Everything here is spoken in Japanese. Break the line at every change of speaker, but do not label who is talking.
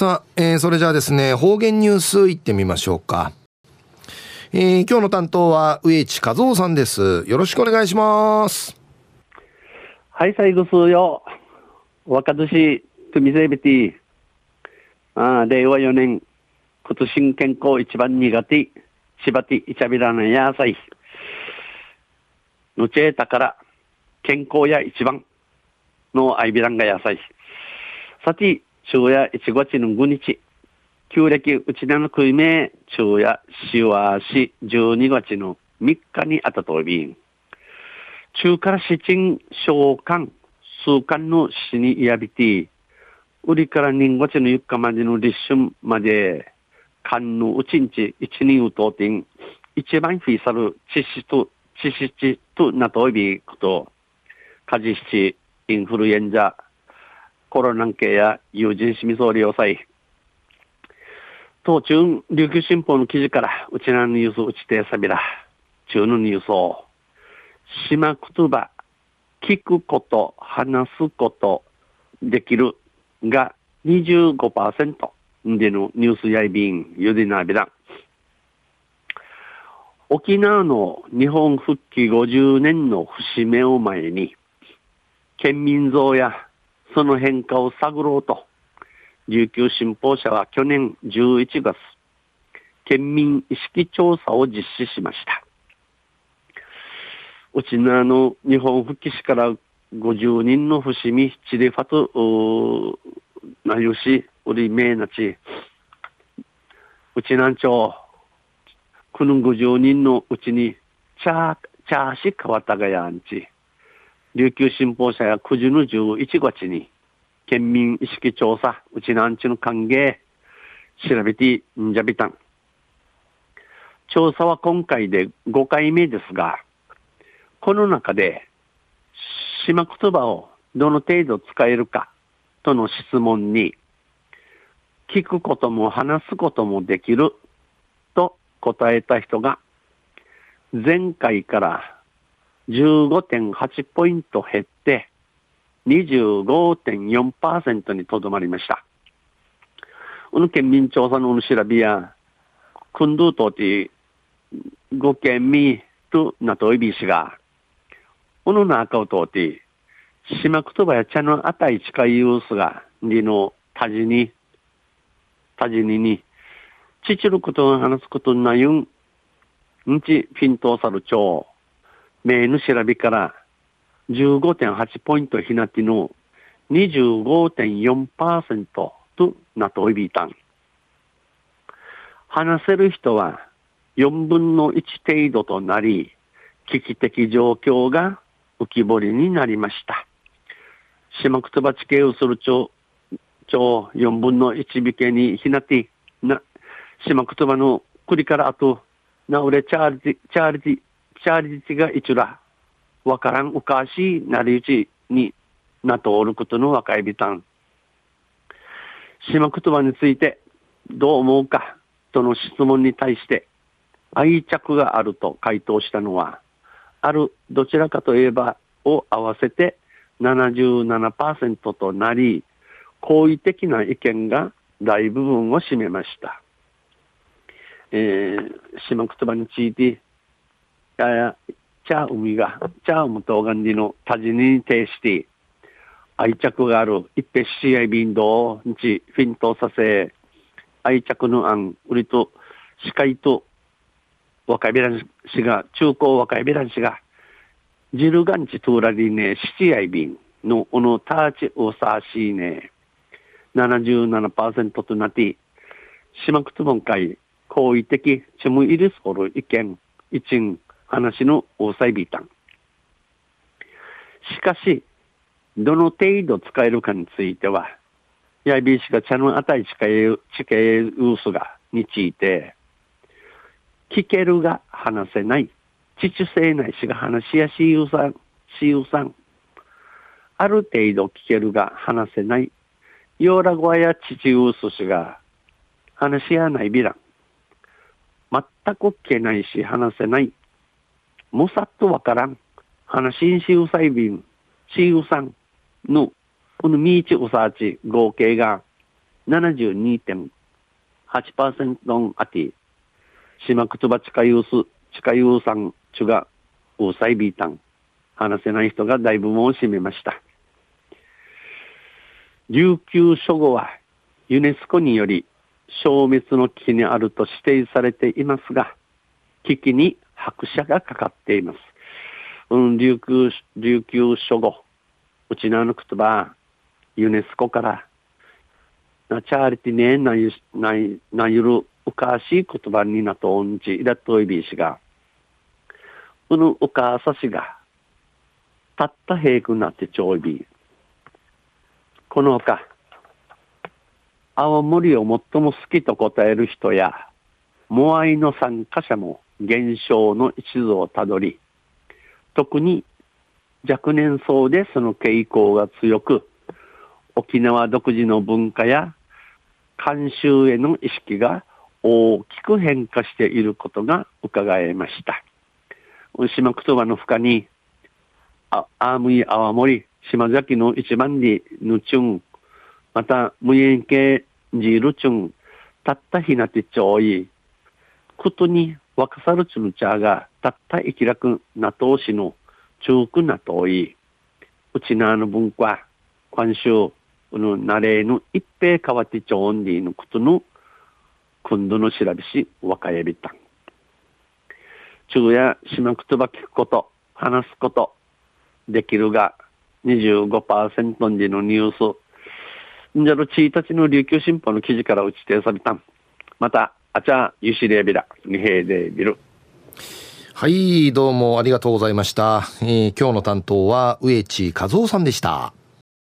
さあ、えー、それじゃあですね、方言ニュースいってみましょうか。えー、今日の担当は植地和夫さんです。よろしくお願いします。
はい、最後数よ。若年、とみせびて、あ令和4年、今年健康一番苦手、しばていちゃびらなやさい。のちえたから、健康や一番のアイビランがやさい。さて、昼夜1月の5日、旧暦うちなの食いめ、昼夜しわし12月の3日にあたとびん。中から七鎮召喚、数巻の死にやびて、売りから人月の4日までの立春まで、間のうちんち一人うとうてん、一番フィーサル、知識と、知識となといびこと、カジシチ、インフルエンザ、コロナン系や友人市民総理要塞。当中、琉球新報の記事から、うちなのニュースうちてさびら、中のニュースを、島言葉、聞くこと、話すこと、できるが25%でのニュースやいびん、ゆでなびら。沖縄の日本復帰50年の節目を前に、県民像やその変化を探ろうと、琉球新報社は去年11月、県民意識調査を実施しました。うちのあの日本復帰史から50人の節目、チリファト、なゆし、うりめいなち、うちなんちょう、くぬん50人のうちに、チャー、チャーしかわたがやんち、琉球新報社や9時の11月に、県民意識調査、うちなんちの歓迎、調べてんじゃびたん。調査は今回で5回目ですが、この中で、島言葉をどの程度使えるかとの質問に、聞くことも話すこともできると答えた人が、前回から15.8ポイント減って25.4%にとどまりました。この県民調査の調べや、クンドゥトティ5県民となといびしが、この中を通って、島言葉や茶のあたい近い様子が、りの、たじに、たじにに、ちちることを話すことなゆん、んち、ピントをさる町、名の調べから15.8ポイントひなての25.4%となといびいたん。話せる人は4分の1程度となり、危機的状況が浮き彫りになりました。島くとば地形をする町、町4分の1引けにひなて、な、島くとばの栗からあと、なうれチャーリティ、チャーリティ、チャーリティが一ら、わからんおかしいなりうちになとおることの若いびたん。島言葉についてどう思うかとの質問に対して愛着があると回答したのは、あるどちらかといえばを合わせて77%となり、好意的な意見が大部分を占めました。えー、島言葉についてやチャー海が、チャームとがんりの多治に呈して、愛着がある一平試合便道にちフィントさせ、愛着の案、売りと、司会と、若いべらんしが、中高若いべらんしが、ジルガンチトゥーラリネ、七合便のおのターチオサーシーネ、77%となって、島くつもんかい、好意的、チムイリスホル意見、一員、話の大細ビータン。しかし、どの程度使えるかについては、やびしが茶のあたい地形、地形ウースが、について、聞けるが話せない、父性ないしが話しやしゆうさん、しゆうさん、ある程度聞けるが話せない、ヨーラゴアや父ウースしが話しやないビラン、全く聞けないし話せない、もさっとわからん。話しんしうさいびん、しうさんの、このみいちうさち合計が72.8%あて、島くつばちかゆうす、ちかゆうさん、ちゅが、うさいびいたん。話せない人が大部分を占めました。琉球諸語はユネスコにより消滅の危機にあると指定されていますが、危機に拍車がかかっています。うん、琉球、琉球諸語、うちなのくとば、ユネスコから、なチャーリティねなゆ、ななゆる、うかしい言葉になとおんち、いらっといびしが、うぬうかさしが、たった平くなってちょいび。このほか、青森を最も好きと答える人や、モアイの参加者も減少の一途をたどり、特に若年層でその傾向が強く、沖縄独自の文化や慣習への意識が大きく変化していることが伺えました。島言葉の深に、あ、あむいあわもり、島崎の一番にぬちゅん、また、無縁系じるちゅん、たったひなてちょうい、ことに若さるちぬちゃが、たった生きらくなとうしの、中くなとい、うちなの文化、慣習、のなれぬ一平変わってちょんりのことの、今度の調べし、若やびたん。昼夜、島くとば聞くこと、話すこと、できるが25%にのニュース。んじゃろ1日の琉球新報の記事から打ち定されたん。また、あちゃ、ゆしれびら、にへいでびる。
はい、どうもありがとうございました。えー、今日の担当は、植地和夫さんでした。